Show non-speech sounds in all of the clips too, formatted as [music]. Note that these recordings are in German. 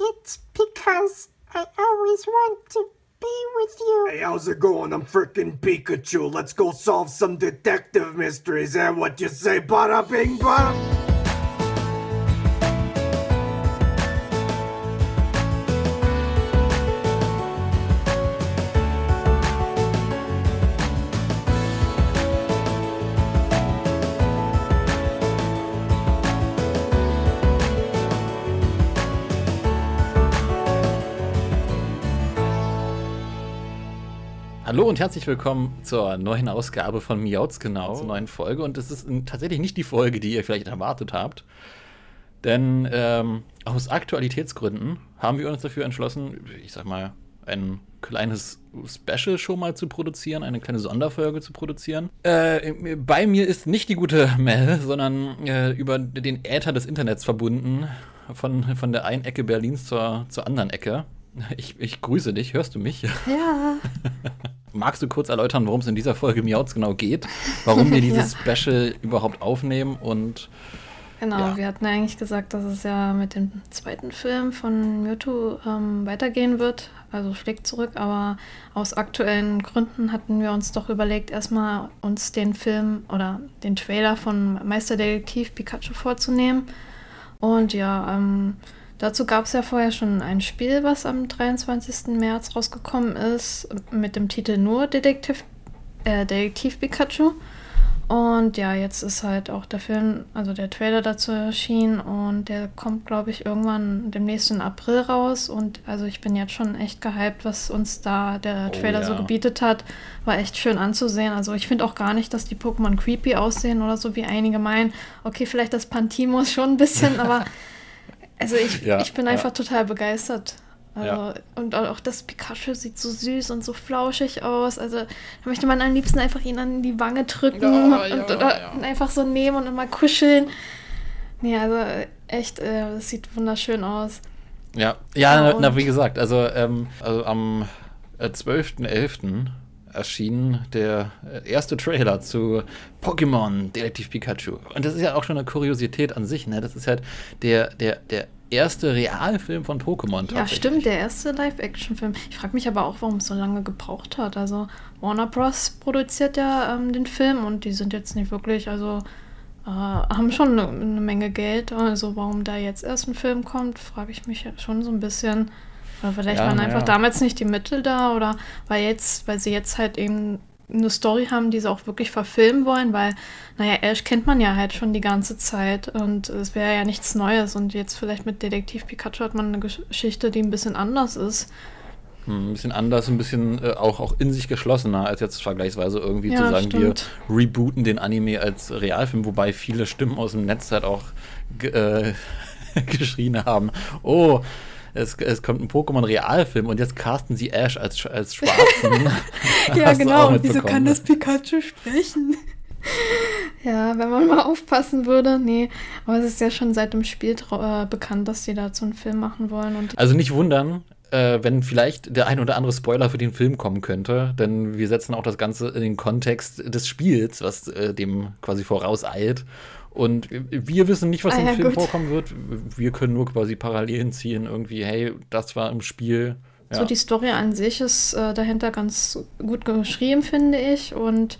It's because I always want to be with you. Hey, how's it going? I'm frickin' Pikachu. Let's go solve some detective mysteries. And what you say? Bada bing, bada. Hallo und herzlich willkommen zur neuen Ausgabe von Miauts genau, zur neuen Folge. Und es ist tatsächlich nicht die Folge, die ihr vielleicht erwartet habt. Denn ähm, aus Aktualitätsgründen haben wir uns dafür entschlossen, ich sag mal, ein kleines Special schon mal zu produzieren, eine kleine Sonderfolge zu produzieren. Äh, bei mir ist nicht die gute [laughs] Mel, sondern äh, über den Äther des Internets verbunden, von, von der einen Ecke Berlins zur, zur anderen Ecke. Ich, ich grüße dich, hörst du mich? Ja. [laughs] Magst du kurz erläutern, worum es in dieser Folge Miauts genau geht? Warum wir [laughs] dieses ja. Special überhaupt aufnehmen und. Genau, ja. wir hatten eigentlich gesagt, dass es ja mit dem zweiten Film von Mewtwo ähm, weitergehen wird, also schlägt zurück, aber aus aktuellen Gründen hatten wir uns doch überlegt, erstmal uns den Film oder den Trailer von Meisterdetektiv Pikachu vorzunehmen. Und ja, ähm, Dazu gab es ja vorher schon ein Spiel, was am 23. März rausgekommen ist, mit dem Titel nur Detektiv, äh, Detektiv Pikachu. Und ja, jetzt ist halt auch der Film, also der Trailer dazu erschienen und der kommt, glaube ich, irgendwann demnächst in April raus. Und also ich bin jetzt schon echt gehypt, was uns da der oh Trailer oh, ja. so gebietet hat. War echt schön anzusehen. Also ich finde auch gar nicht, dass die Pokémon creepy aussehen oder so, wie einige meinen. Okay, vielleicht das Pantimos schon ein bisschen, [laughs] aber Also ich, ja, ich bin einfach ja. total begeistert. Also, ja. Und auch das Pikachu sieht so süß und so flauschig aus. Also da möchte man am liebsten einfach ihn an die Wange drücken und, oder einfach so nehmen und immer kuscheln. Nee, also echt, äh, das sieht wunderschön aus. Ja, ja, na, wie gesagt, also, ähm, also am äh, 12.11 erschien der äh, erste Trailer zu Pokémon Detektiv Pikachu. Und das ist ja auch schon eine Kuriosität an sich, ne? Das ist halt der, der, der erste Realfilm von Pokémon. Ja, stimmt, der erste Live-Action-Film. Ich frage mich aber auch, warum es so lange gebraucht hat. Also Warner Bros. produziert ja ähm, den Film und die sind jetzt nicht wirklich, also äh, haben schon eine, eine Menge Geld. Also warum da jetzt erst ein Film kommt, frage ich mich schon so ein bisschen. Oder vielleicht ja, waren einfach ja. damals nicht die Mittel da oder weil jetzt, weil sie jetzt halt eben eine Story haben, die sie auch wirklich verfilmen wollen, weil, naja, Ash kennt man ja halt schon die ganze Zeit und es wäre ja nichts Neues und jetzt vielleicht mit Detektiv Pikachu hat man eine Geschichte, die ein bisschen anders ist. Hm, ein bisschen anders, ein bisschen äh, auch, auch in sich geschlossener, als jetzt vergleichsweise irgendwie ja, zu sagen, stimmt. wir rebooten den Anime als Realfilm, wobei viele Stimmen aus dem Netz halt auch äh, [laughs] geschrien haben, oh, es, es kommt ein Pokémon-Realfilm und jetzt casten sie Ash als, als Schwarzen. [laughs] [laughs] ja, genau. Und wieso kann das Pikachu sprechen? [laughs] ja, wenn man mal aufpassen würde. Nee, aber es ist ja schon seit dem Spiel äh, bekannt, dass sie dazu einen Film machen wollen. Also nicht wundern, äh, wenn vielleicht der ein oder andere Spoiler für den Film kommen könnte, denn wir setzen auch das Ganze in den Kontext des Spiels, was äh, dem quasi vorauseilt. Und wir wissen nicht, was ah, im ja, Film gut. vorkommen wird. Wir können nur quasi Parallelen ziehen, irgendwie, hey, das war im Spiel. Ja. So, die Story an sich ist äh, dahinter ganz gut geschrieben, finde ich. Und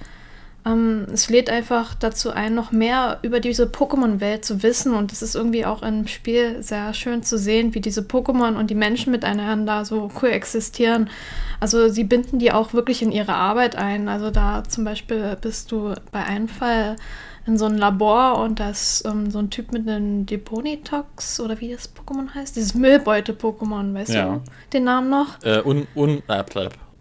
ähm, es lädt einfach dazu ein, noch mehr über diese Pokémon-Welt zu wissen. Und es ist irgendwie auch im Spiel sehr schön zu sehen, wie diese Pokémon und die Menschen miteinander so koexistieren. Also sie binden die auch wirklich in ihre Arbeit ein. Also da zum Beispiel bist du bei einem Fall in so ein Labor und da ist ähm, so ein Typ mit einem Deponitox oder wie das Pokémon heißt. Dieses Müllbeute-Pokémon, weißt ja. du den Namen noch? Äh, un, un, äh,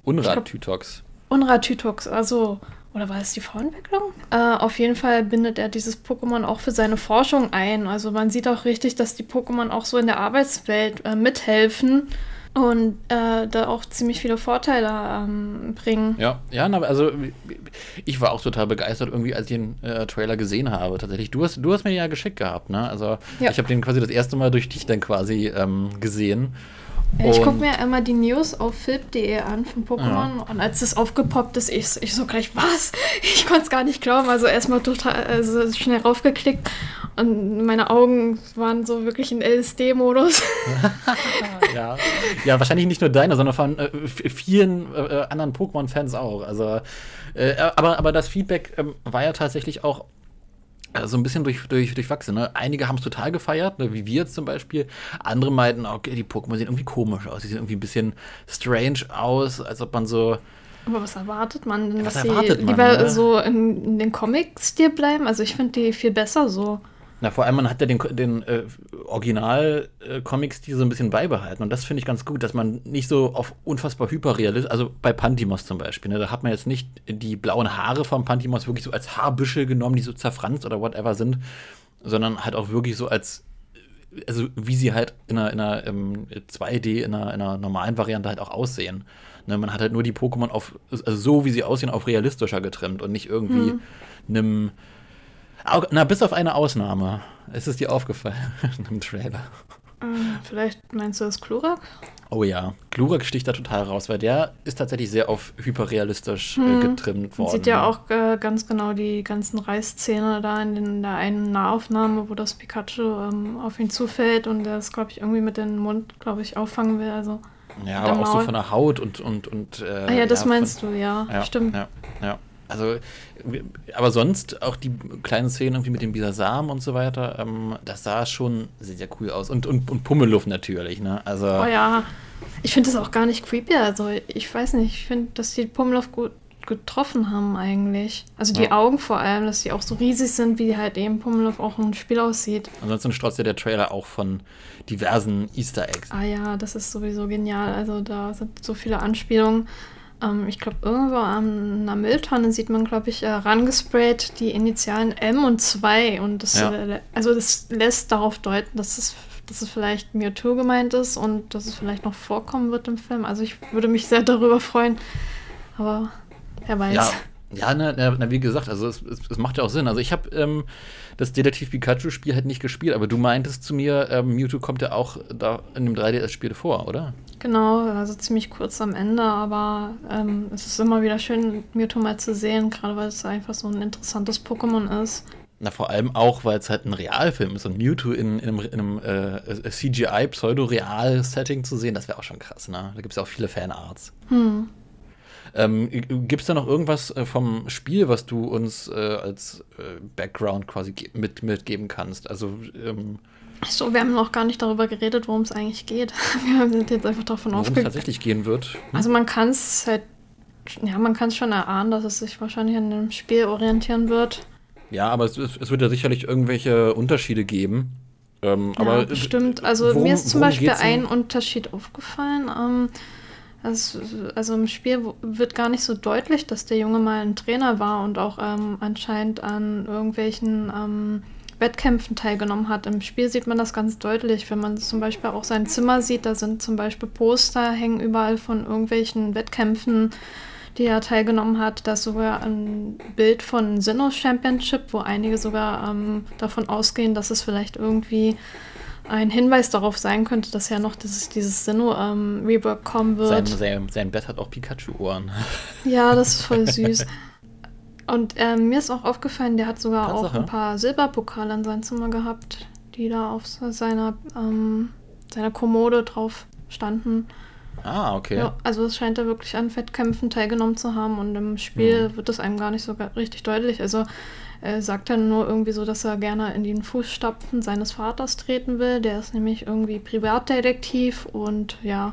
Unratytox. Unratytox, also. Oder war es die Vorentwicklung? Äh, auf jeden Fall bindet er dieses Pokémon auch für seine Forschung ein. Also man sieht auch richtig, dass die Pokémon auch so in der Arbeitswelt äh, mithelfen und äh, da auch ziemlich viele Vorteile ähm, bringen. Ja, ja, also ich war auch total begeistert irgendwie, als ich den äh, Trailer gesehen habe. Tatsächlich, du hast, du hast mir ja geschickt gehabt, ne? Also ja. ich habe den quasi das erste Mal durch dich dann quasi ähm, gesehen. Ich gucke mir immer die News auf flip.de an von Pokémon ja. und als das aufgepoppt ist, ich, ich so gleich, was? [laughs] Ich konnte es gar nicht glauben. Also erstmal total also schnell raufgeklickt und meine Augen waren so wirklich in LSD-Modus. [laughs] [laughs] ja. wahrscheinlich nicht nur deine, sondern von äh, vielen äh, anderen Pokémon-Fans auch. Also, äh, aber, aber das Feedback ähm, war ja tatsächlich auch äh, so ein bisschen durch, durch, durchwachsen. Ne? Einige haben es total gefeiert, ne? wie wir jetzt zum Beispiel. Andere meinten, okay, die Pokémon sehen irgendwie komisch aus. Die sehen irgendwie ein bisschen strange aus, als ob man so. Aber was erwartet man denn, was dass erwartet sie man, lieber ne? so in, in den Comic-Stil bleiben? Also ich finde die viel besser so. Na, vor allem, man hat ja den, den äh, Original-Comic-Stil so ein bisschen beibehalten. Und das finde ich ganz gut, dass man nicht so auf unfassbar hyperrealistisch, also bei Pantimos zum Beispiel, ne, da hat man jetzt nicht die blauen Haare vom Pantimos wirklich so als Haarbüschel genommen, die so zerfranst oder whatever sind, sondern halt auch wirklich so als, also wie sie halt in einer, in einer ähm, 2D, in einer, in einer normalen Variante halt auch aussehen. Ne, man hat halt nur die Pokémon auf, also so wie sie aussehen, auf realistischer getrimmt und nicht irgendwie Hm. einem Na, bis auf eine Ausnahme. Ist es dir aufgefallen [laughs] im Trailer? Ähm, vielleicht meinst du das Klurak? Oh ja, Glurak sticht da total raus, weil der ist tatsächlich sehr auf hyperrealistisch äh, Hm. getrimmt worden. Man sieht ja auch äh, ganz genau die ganzen Reißzähne da in, den, in der einen Nahaufnahme, wo das Pikachu ähm, auf ihn zufällt und der es, glaube ich, irgendwie mit dem Mund, glaube ich, auffangen will. Also, Ja, aber auch so Maul. von der Haut und. und, und äh, ah ja, das von- meinst du, ja, Ja, stimmt. Ja, ja. Also, aber sonst auch die kleinen Szenen irgendwie mit dem Bisasam und so weiter, ähm, das sah schon sehr, sehr cool aus. Und, und, und Pummeluff natürlich, ne? Also, Oh ja, ich finde das auch gar nicht creepy. Also ich weiß nicht, ich finde, dass die Pummelow gut getroffen haben eigentlich. Also die Ja. Augen vor allem, dass die auch so riesig sind, wie halt eben Pummelow auch im Spiel aussieht. ansonsten strotzt ja der Trailer auch von diversen Easter Eggs. Ah ja, das ist sowieso genial. Also da sind so viele Anspielungen. Ähm, ich glaube, irgendwo an einer Mülltonne sieht man, glaube ich, äh, rangesprayt die Initialen M und 2. Und das, Ja. äh, also das lässt darauf deuten, dass es, dass es vielleicht Mewtwo gemeint ist und dass es vielleicht noch vorkommen wird im Film. Also ich würde mich sehr darüber freuen. Aber wer weiß. Ja, ja na, na, wie gesagt, also es, es, es macht ja auch Sinn. Also ich habe ähm, das Detektiv Pikachu-Spiel halt nicht gespielt, aber du meintest zu mir, ähm, Mewtwo kommt ja auch da in dem 3DS-Spiel vor, oder? Genau, also ziemlich kurz am Ende, aber ähm, es ist immer wieder schön, Mewtwo mal zu sehen, gerade weil es einfach so ein interessantes Pokémon ist. Na, vor allem auch, weil es halt ein Realfilm ist und Mewtwo in, in einem, in einem äh, CGI-Pseudo-Real-Setting zu sehen, das wäre auch schon krass, ne? Da gibt es ja auch viele Fanarts. Hm. Ähm, Gibt es da noch irgendwas äh, vom Spiel, was du uns äh, als äh, Background quasi mit, mitgeben kannst? Also, ähm, So, wir haben noch gar nicht darüber geredet, worum es eigentlich geht. [laughs] Wir sind jetzt einfach davon worum es ausgegangen. tatsächlich gehen wird. Also man kann es halt, ja, man kann es schon erahnen, dass es sich wahrscheinlich an dem Spiel orientieren wird. Ja, aber es, es wird ja sicherlich irgendwelche Unterschiede geben. Ähm, Ja, aber bestimmt. Also worum- mir ist zum Beispiel ein Unterschied aufgefallen. Ähm, es, also im Spiel wird gar nicht so deutlich, dass der Junge mal ein Trainer war und auch ähm, anscheinend an irgendwelchen ähm, Wettkämpfen teilgenommen hat. Im Spiel sieht man das ganz deutlich, wenn man zum Beispiel auch sein Zimmer sieht. Da sind zum Beispiel Poster, hängen überall von irgendwelchen Wettkämpfen, die er teilgenommen hat. Da ist sogar ein Bild von Sinnoh Championship, wo einige sogar ähm, davon ausgehen, dass es vielleicht irgendwie ein Hinweis darauf sein könnte, dass ja noch dieses, dieses Sinnoh ähm, kommen sein, wird. sein, sein Bett hat auch Pikachu-Ohren. [laughs] Ja, das ist voll [laughs] süß. Und ähm, mir ist auch aufgefallen, der hat sogar auch Tatsache. ein paar Silberpokale in seinem Zimmer gehabt, die da auf seiner, ähm, seiner Kommode drauf standen. Ah, okay. Ja, also es scheint er wirklich an Wettkämpfen teilgenommen zu haben und im Spiel Mhm. wird das einem gar nicht so richtig deutlich. Also er sagt dann nur irgendwie so, dass er gerne in die Fußstapfen seines Vaters treten will. Der ist nämlich irgendwie Privatdetektiv und ja,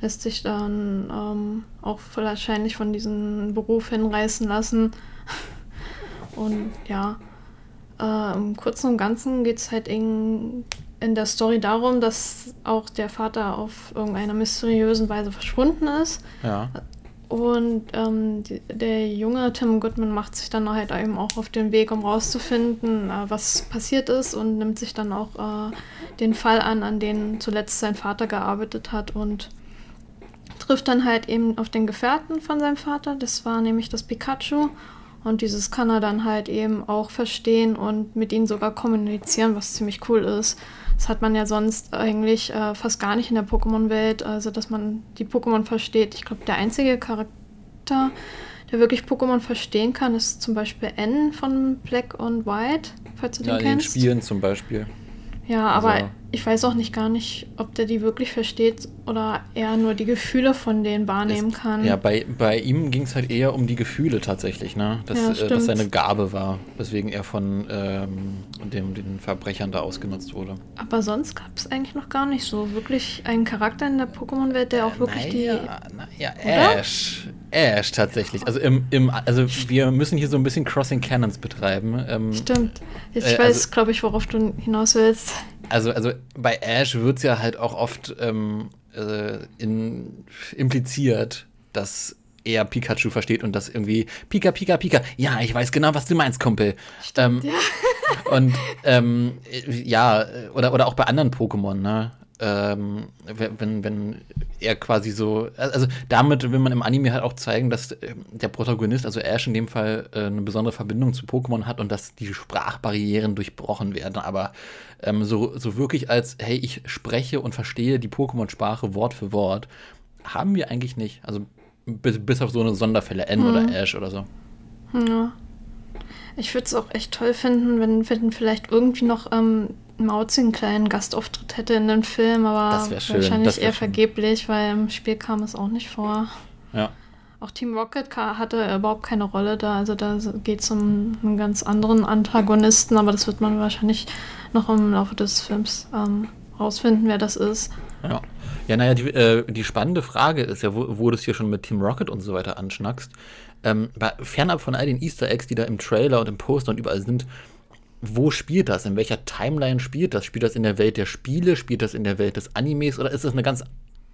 lässt sich dann ähm, auch wahrscheinlich von diesem Beruf hinreißen lassen. [laughs] Und ja, äh, im Kurzen und Ganzen geht es halt in, in der Story darum, dass auch der Vater auf irgendeiner mysteriösen Weise verschwunden ist. Ja. Und ähm, der junge Tim Goodman macht sich dann halt eben auch auf den Weg, um rauszufinden, äh, was passiert ist und nimmt sich dann auch äh, den Fall an, an den zuletzt sein Vater gearbeitet hat und trifft dann halt eben auf den Gefährten von seinem Vater. Das war nämlich das Pikachu. Und dieses kann er dann halt eben auch verstehen und mit ihnen sogar kommunizieren, was ziemlich cool ist. Das hat man ja sonst eigentlich äh, fast gar nicht in der Pokémon-Welt, also dass man die Pokémon versteht. Ich glaube, der einzige Charakter, der wirklich Pokémon verstehen kann, ist zum Beispiel N von Black und White, falls du Ja, den in den kennst. Spielen zum Beispiel. Ja, aber Also- ich weiß auch nicht gar nicht, ob der die wirklich versteht oder eher nur die Gefühle von denen wahrnehmen kann. Ja, bei, bei ihm ging es halt eher um die Gefühle tatsächlich, ne? Dass, Ja, äh, dass seine Gabe war, weswegen er von ähm, dem, den Verbrechern da ausgenutzt wurde. Aber sonst gab es eigentlich noch gar nicht so wirklich einen Charakter in der Pokémon-Welt, der auch wirklich die. naja, naja, Oder? Ash. Ash tatsächlich. Also im, im also wir müssen hier so ein bisschen Crossing Cannons betreiben. Ähm, Stimmt. Ich Äh, weiß, also- glaube ich, worauf du hinaus willst. Also, also bei Ash wird es ja halt auch oft ähm, äh, in, impliziert, dass er Pikachu versteht und das irgendwie Pika, Pika, Pika. Ja, ich weiß genau, was du meinst, Kumpel. Ähm, Und ähm, äh, ja, oder, oder auch bei anderen Pokémon, ne? Ähm, wenn, wenn- er quasi so, also damit will man im Anime halt auch zeigen, dass äh, der Protagonist, also Ash in dem Fall, äh, eine besondere Verbindung zu Pokémon hat und dass die Sprachbarrieren durchbrochen werden. Aber ähm, so, so wirklich als, hey, ich spreche und verstehe die Pokémon-Sprache Wort für Wort, haben wir eigentlich nicht. Also bis, bis auf so eine Sonderfälle, N oder Ash oder so. Ja. Ich würde es auch echt toll finden, wenn, wenn vielleicht irgendwie noch ähm, Mauzi einen kleinen Gastauftritt hätte in dem Film, aber wahrscheinlich eher schön. vergeblich, weil im Spiel kam es auch nicht vor. Ja. Auch Team Rocket hatte überhaupt keine Rolle da, also da geht es um einen ganz anderen Antagonisten, aber das wird man wahrscheinlich noch im Laufe des Films ähm, rausfinden, wer das ist. Ja, ja naja, die, äh, die spannende Frage ist ja, wo, wo du es hier schon mit Team Rocket und so weiter anschnackst, ähm, fernab von all den Easter Eggs, die da im Trailer und im Poster und überall sind, wo spielt das? In welcher Timeline spielt das? Spielt das in der Welt der Spiele? Spielt das in der Welt des Animes? Oder ist das eine ganz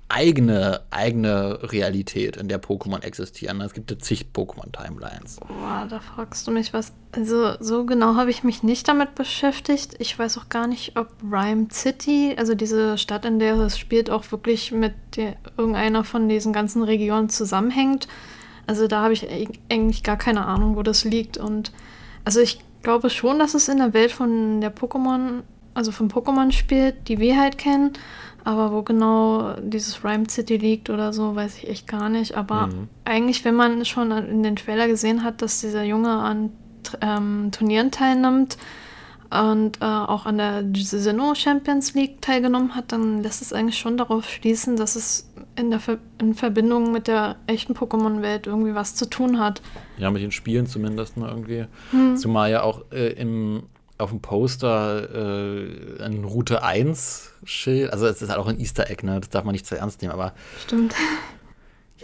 eigene, eigene Realität, in der Pokémon existieren? Es gibt ja zig Pokémon-Timelines. Boah, da fragst du mich was. Also, so genau habe ich mich nicht damit beschäftigt. Ich weiß auch gar nicht, ob Rhyme City, also diese Stadt, in der es spielt, auch wirklich mit der, irgendeiner von diesen ganzen Regionen zusammenhängt. Also, da habe ich eig- eigentlich gar keine Ahnung, wo das liegt. Und also, ich glaube schon, dass es in der Welt von der Pokémon, also von Pokémon spielt, die wir halt kennen. Aber wo genau dieses Rhyme City liegt oder so, weiß ich echt gar nicht. Aber Mhm. eigentlich, wenn man schon in den Trailer gesehen hat, dass dieser Junge an ähm, Turnieren teilnimmt und äh, auch an der Sinnoh Champions League teilgenommen hat, dann lässt es eigentlich schon darauf schließen, dass es in, der Ver in Verbindung mit der echten Pokémon-Welt irgendwie was zu tun hat. Ja, mit den Spielen zumindest ne, irgendwie. Hm. Zumal ja auch äh, im, auf dem Poster äh, ein Route 1 Schild, also es ist halt auch ein Easter Egg, ne? Das darf man nicht zu ernst nehmen, aber Stimmt.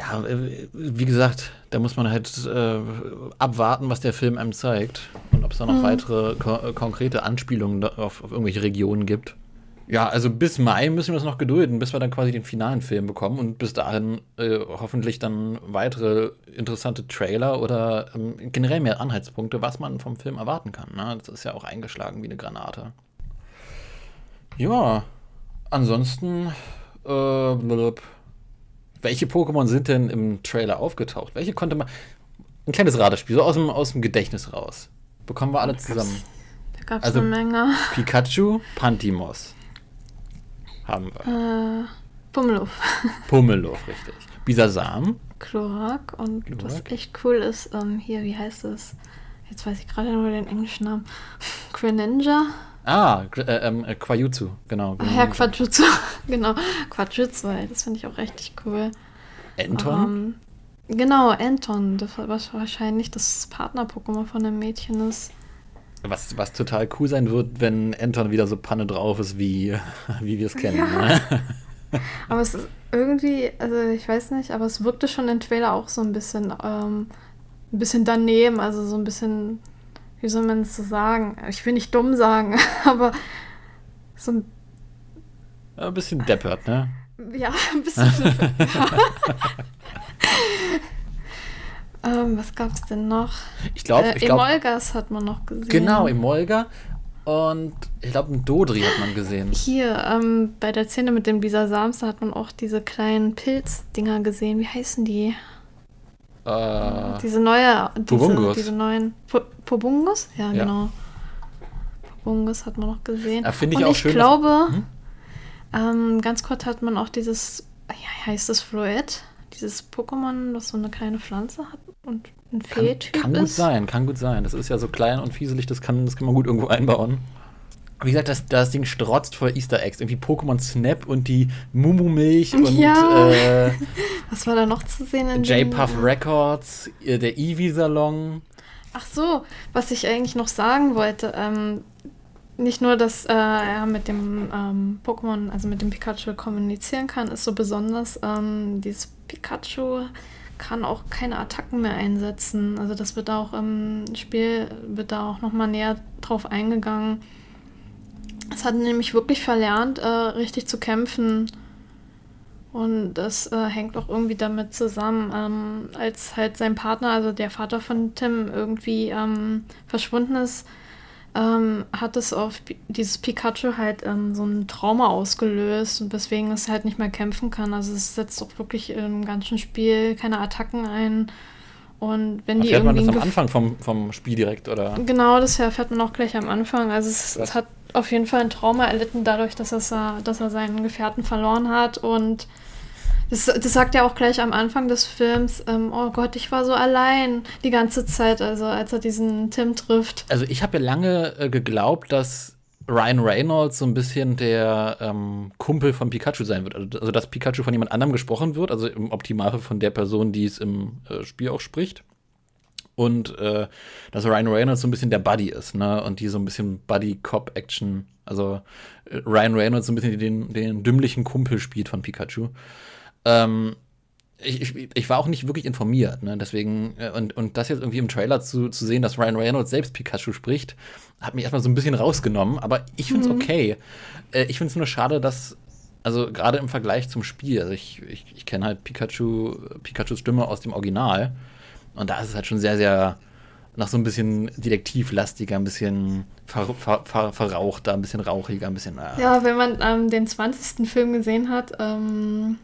Ja, äh, wie gesagt, da muss man halt äh, abwarten, was der Film einem zeigt und ob es da noch weitere ko äh, konkrete Anspielungen auf, auf irgendwelche Regionen gibt. Ja, also bis Mai müssen wir uns noch gedulden, bis wir dann quasi den finalen Film bekommen und bis dahin äh, hoffentlich dann weitere interessante Trailer oder ähm, generell mehr Anhaltspunkte, was man vom Film erwarten kann. Ne? Das ist ja auch eingeschlagen wie eine Granate. Ja, ansonsten, äh, blub. Welche Pokémon sind denn im Trailer aufgetaucht? Welche konnte man. Ein kleines Ratespiel, so aus dem, aus dem Gedächtnis raus. Bekommen wir alle zusammen. Da gab es Also- eine Menge. Pikachu, Pantimos. Haben wir. Äh, Pummeluff, Pummeluff, richtig. Bisasam. Klorak und was Klorak. echt cool ist, ähm, hier, wie heißt es? Jetzt weiß ich gerade nur den englischen Namen. [laughs] Greninja? Ah, äh, ähm, äh, Quajutsu, genau. Ach ja, Quajutsu. genau, Quajutsu, [laughs] ey, das finde ich auch richtig cool. Enton. Ähm, genau, Anton, das war was wahrscheinlich das Partner-Pokémon von dem Mädchen ist. Was, was total cool sein wird, wenn Anton wieder so Panne drauf ist, wie, [laughs] wie wir es kennen. Ne? [laughs] Aber es ist irgendwie, also ich weiß nicht, aber es wirkte schon im Trailer auch so ein bisschen, ähm, ein bisschen daneben, also so ein bisschen, wie soll man es so sagen? Ich will nicht dumm sagen, [laughs] aber so ein, Ein bisschen deppert, ne? ja, ein bisschen. [laughs] [laughs] ähm, was gab's denn noch? Ich glaube, äh, ich glaube. Emolgas hat man noch gesehen. Genau, Emolga. Und ich glaube, ein Dodri hat man gesehen. Hier, ähm, bei der Szene mit dem Bisasams, da hat man auch diese kleinen Pilzdinger gesehen. Wie heißen die? Äh, Diese neue, diese, Pobungus. diese neuen Pobungus? Ja, Ja. genau. Bungus hat man noch gesehen. Da finde ich Und auch ich schön, dass- glaube, Hm? ähm, ganz kurz hat man auch dieses, ja, heißt das Floette? Dieses Pokémon, das so eine kleine Pflanze hat und ein Fee-Typ kann gut ist. sein, kann gut sein. Das ist ja so klein und fieselig, das kann, das kann man gut irgendwo einbauen. Wie gesagt, das, das Ding strotzt voll Easter Eggs. Irgendwie Pokémon Snap und die Mumu-Milch und Ja. äh, [laughs] Was war da noch zu sehen J-Puff Records, äh, der Eevee-Salon. Ach so, was ich eigentlich noch sagen wollte, ähm, nicht nur, dass äh, er mit dem ähm, Pokémon, also mit dem Pikachu kommunizieren kann, ist so besonders, ähm, dieses Pikachu kann auch keine Attacken mehr einsetzen. Also das wird auch im Spiel, wird da auch nochmal näher drauf eingegangen. Es hat nämlich wirklich verlernt, äh, richtig zu kämpfen. Und das äh, hängt auch irgendwie damit zusammen, ähm, als halt sein Partner, also der Vater von Tim, irgendwie ähm, verschwunden ist, ähm, hat es auf dieses Pikachu halt ähm, so ein Trauma ausgelöst und weswegen es halt nicht mehr kämpfen kann. Also es setzt auch wirklich im ganzen Spiel keine Attacken ein. Und wenn die Erfährt man irgendwie das am Anfang vom, vom Spiel direkt, oder? Genau, das erfährt man auch gleich am Anfang. Also es, es hat auf jeden Fall ein Trauma erlitten dadurch, dass, es, äh, dass er seinen Gefährten verloren hat. Und das, das sagt er auch gleich am Anfang des Films, ähm, oh Gott, ich war so allein die ganze Zeit, also als er diesen Tim trifft. Also ich habe ja lange äh, geglaubt, dass Ryan Reynolds so ein bisschen der ähm, Kumpel von Pikachu sein wird. Also, also dass Pikachu von jemand anderem gesprochen wird, also im Optimalfall von der Person, die es im äh, Spiel auch spricht. Und äh, dass Ryan Reynolds so ein bisschen der Buddy ist, ne? Und die so ein bisschen Buddy-Cop-Action, also äh, Ryan Reynolds so ein bisschen den, den dümmlichen Kumpel spielt von Pikachu. Ähm, ich, ich, ich war auch nicht wirklich informiert, ne? Deswegen, äh, und, und das jetzt irgendwie im Trailer zu, zu sehen, dass Ryan Reynolds selbst Pikachu spricht, hat mich erstmal so ein bisschen rausgenommen, aber ich finde es okay. Äh, ich finde es nur schade, dass, also gerade im Vergleich zum Spiel, also ich, ich, ich kenne halt Pikachu, Pikachus Stimme aus dem Original und da ist es halt schon sehr, sehr nach so ein bisschen detektivlastiger, ein bisschen ver, ver, ver, verrauchter, ein bisschen rauchiger, ein bisschen. Äh, Ja, wenn man ähm, den 20. Film gesehen hat, ähm,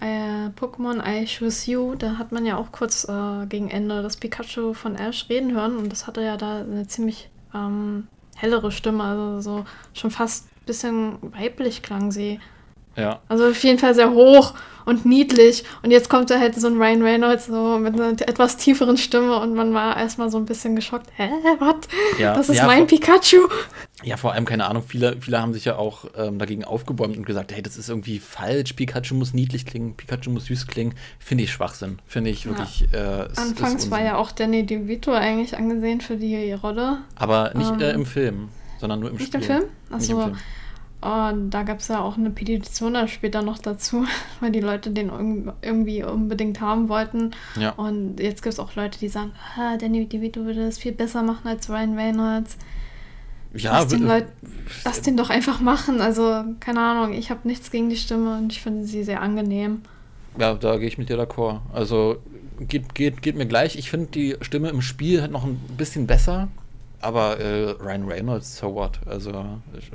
äh, Pokémon I Choose You, da hat man ja auch kurz äh, gegen Ende das Pikachu von Ash reden hören und das hatte ja da eine ziemlich ähm, hellere Stimme, also so schon fast ein bisschen weiblich klang sie. Ja. Also auf jeden Fall sehr hoch und niedlich. Und jetzt kommt da halt so ein Ryan Reynolds so mit einer etwas tieferen Stimme und man war erstmal so ein bisschen geschockt. Hä, was? Ja, das ist ja, mein vor- Pikachu. Ja, vor allem, keine Ahnung, viele, viele haben sich ja auch ähm, dagegen aufgebäumt und gesagt, hey, das ist irgendwie falsch, Pikachu muss niedlich klingen, Pikachu muss süß klingen. Finde ich Schwachsinn. Finde ich wirklich. Äh, ist, Anfangs ist war ja auch Danny DeVito eigentlich angesehen für die Rolle. Aber nicht äh, ähm, im Film, sondern nur im Nicht Spiel. im Film? Nicht im Achso. Film. Und da gab es ja auch eine Petition dann später noch dazu, [laughs] weil die Leute den irg- irgendwie unbedingt haben wollten. Ja. Und jetzt gibt es auch Leute, die sagen, ah, Danny DeVito würde das viel besser machen als Ryan Reynolds. Ja, lass, den Leut, lass den doch einfach machen. Also, keine Ahnung, ich habe nichts gegen die Stimme und ich finde sie sehr angenehm. ja, da gehe ich mit dir d'accord. Also geht, geht, geht mir gleich. Ich finde die Stimme im Spiel halt noch ein bisschen besser. Aber äh, Ryan Reynolds, so what? Also ich-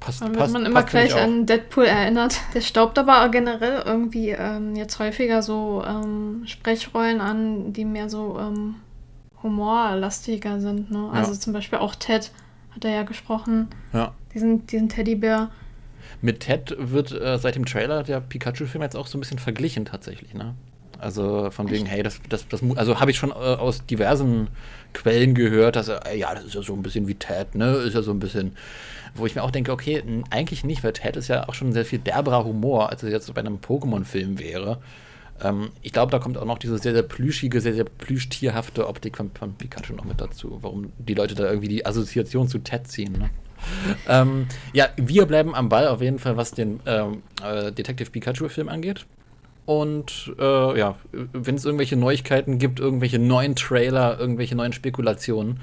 passt, Dann wird passt, man immer gleich an Deadpool erinnert. Der staubt aber generell irgendwie ähm, jetzt häufiger so ähm, Sprechrollen an, die mehr so ähm, humorlastiger sind. Ne? Also Ja. zum Beispiel auch Ted hat er ja gesprochen. Ja. Diesen, diesen Teddybär. Mit Ted wird äh, seit dem Trailer der Pikachu-Film jetzt auch so ein bisschen verglichen tatsächlich, ne? Also von wegen, hey, das, das, das also habe ich schon äh, aus diversen Quellen gehört, dass er, äh, ja, das ist ja so ein bisschen wie Ted, ne? Ist ja so ein bisschen, wo ich mir auch denke, okay, eigentlich nicht, weil Ted ist ja auch schon sehr viel derberer Humor, als es jetzt bei einem Pokémon-Film wäre. Ähm, ich glaube, da kommt auch noch diese sehr, sehr plüschige, sehr, sehr plüschtierhafte Optik von, von Pikachu noch mit dazu, warum die Leute da irgendwie die Assoziation zu Ted ziehen, ne? ähm, ja, wir bleiben am Ball auf jeden Fall, was den ähm, äh, Detective Pikachu-Film angeht. Und äh, ja, wenn es irgendwelche Neuigkeiten gibt, irgendwelche neuen Trailer, irgendwelche neuen Spekulationen,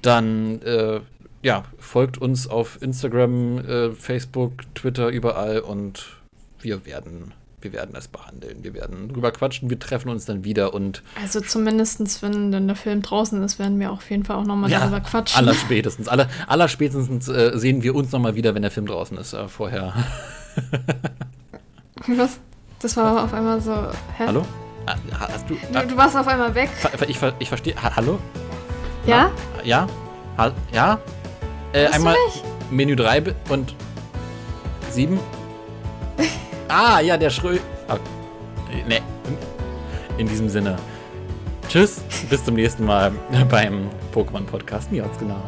dann äh, ja, folgt uns auf Instagram, äh, Facebook, Twitter, überall und wir werden, wir werden es behandeln. Wir werden drüber quatschen, wir treffen uns dann wieder und Also zumindestens, wenn dann der Film draußen ist, werden wir auf jeden Fall auch nochmal darüber quatschen. aller spätestens, aller, aller spätestens äh, sehen wir uns nochmal wieder, wenn der Film draußen ist. Äh, vorher. Was? Das war auf einmal so. Hä? Hallo? Ah, Hast du. Du, du warst auf einmal weg. Ich, ver- ich verstehe. Ha- Hallo? Ja? Ja? Ha ja? Äh, einmal Menü 3 und 7. [laughs] ah, ja, der Schrö. Oh, ne. In diesem Sinne. Tschüss, bis zum nächsten Mal [laughs] beim Pokémon Podcast. Mir hat's genau.